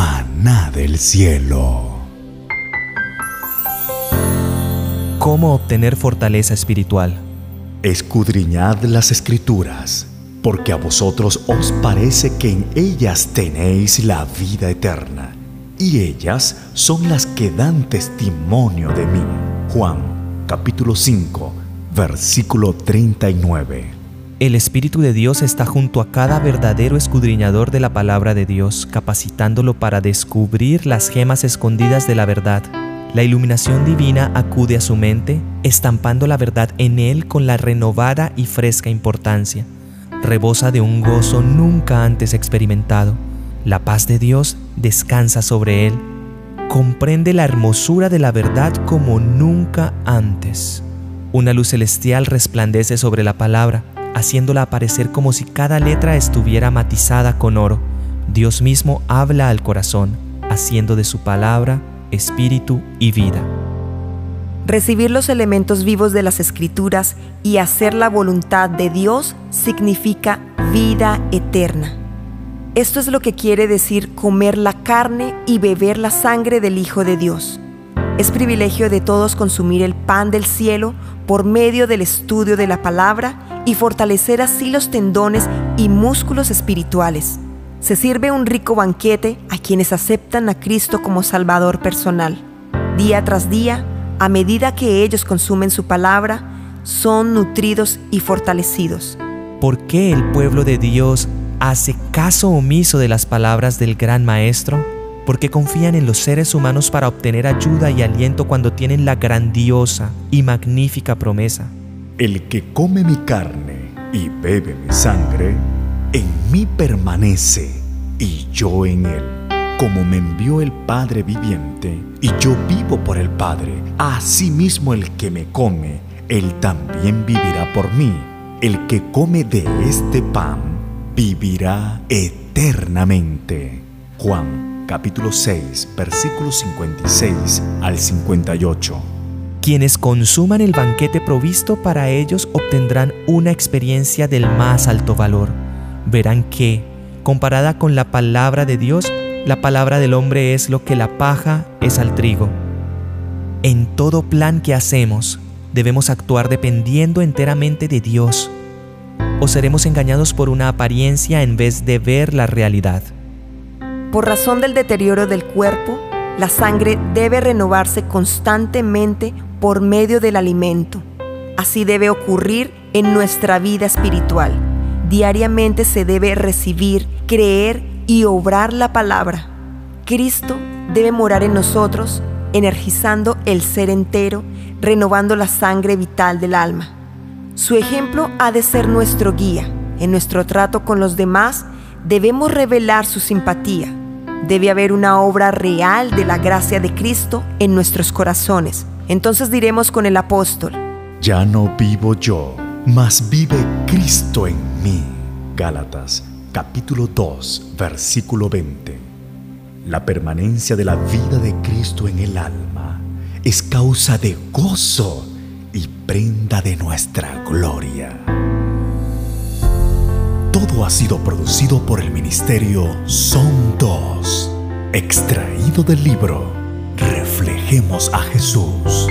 maná del cielo. ¿Cómo obtener fortaleza espiritual? Escudriñad las escrituras, porque a vosotros os parece que en ellas tenéis la vida eterna, y ellas son las que dan testimonio de mí. Juan capítulo 5, versículo 39. El Espíritu de Dios está junto a cada verdadero escudriñador de la palabra de Dios, capacitándolo para descubrir las gemas escondidas de la verdad. La iluminación divina acude a su mente, estampando la verdad en él con la renovada y fresca importancia. Rebosa de un gozo nunca antes experimentado. La paz de Dios descansa sobre él. Comprende la hermosura de la verdad como nunca antes. Una luz celestial resplandece sobre la palabra haciéndola aparecer como si cada letra estuviera matizada con oro. Dios mismo habla al corazón, haciendo de su palabra espíritu y vida. Recibir los elementos vivos de las escrituras y hacer la voluntad de Dios significa vida eterna. Esto es lo que quiere decir comer la carne y beber la sangre del Hijo de Dios. Es privilegio de todos consumir el pan del cielo por medio del estudio de la palabra y fortalecer así los tendones y músculos espirituales. Se sirve un rico banquete a quienes aceptan a Cristo como Salvador personal. Día tras día, a medida que ellos consumen su palabra, son nutridos y fortalecidos. ¿Por qué el pueblo de Dios hace caso omiso de las palabras del gran Maestro? porque confían en los seres humanos para obtener ayuda y aliento cuando tienen la grandiosa y magnífica promesa. El que come mi carne y bebe mi sangre, en mí permanece y yo en él. Como me envió el Padre viviente y yo vivo por el Padre, asimismo el que me come, él también vivirá por mí. El que come de este pan vivirá eternamente. Juan capítulo 6, versículos 56 al 58. Quienes consuman el banquete provisto para ellos obtendrán una experiencia del más alto valor. Verán que, comparada con la palabra de Dios, la palabra del hombre es lo que la paja es al trigo. En todo plan que hacemos, debemos actuar dependiendo enteramente de Dios, o seremos engañados por una apariencia en vez de ver la realidad. Por razón del deterioro del cuerpo, la sangre debe renovarse constantemente por medio del alimento. Así debe ocurrir en nuestra vida espiritual. Diariamente se debe recibir, creer y obrar la palabra. Cristo debe morar en nosotros, energizando el ser entero, renovando la sangre vital del alma. Su ejemplo ha de ser nuestro guía. En nuestro trato con los demás debemos revelar su simpatía, Debe haber una obra real de la gracia de Cristo en nuestros corazones. Entonces diremos con el apóstol, Ya no vivo yo, mas vive Cristo en mí. Gálatas capítulo 2, versículo 20. La permanencia de la vida de Cristo en el alma es causa de gozo y prenda de nuestra gloria. Todo ha sido producido por el ministerio Son Dos, extraído del libro Reflejemos a Jesús.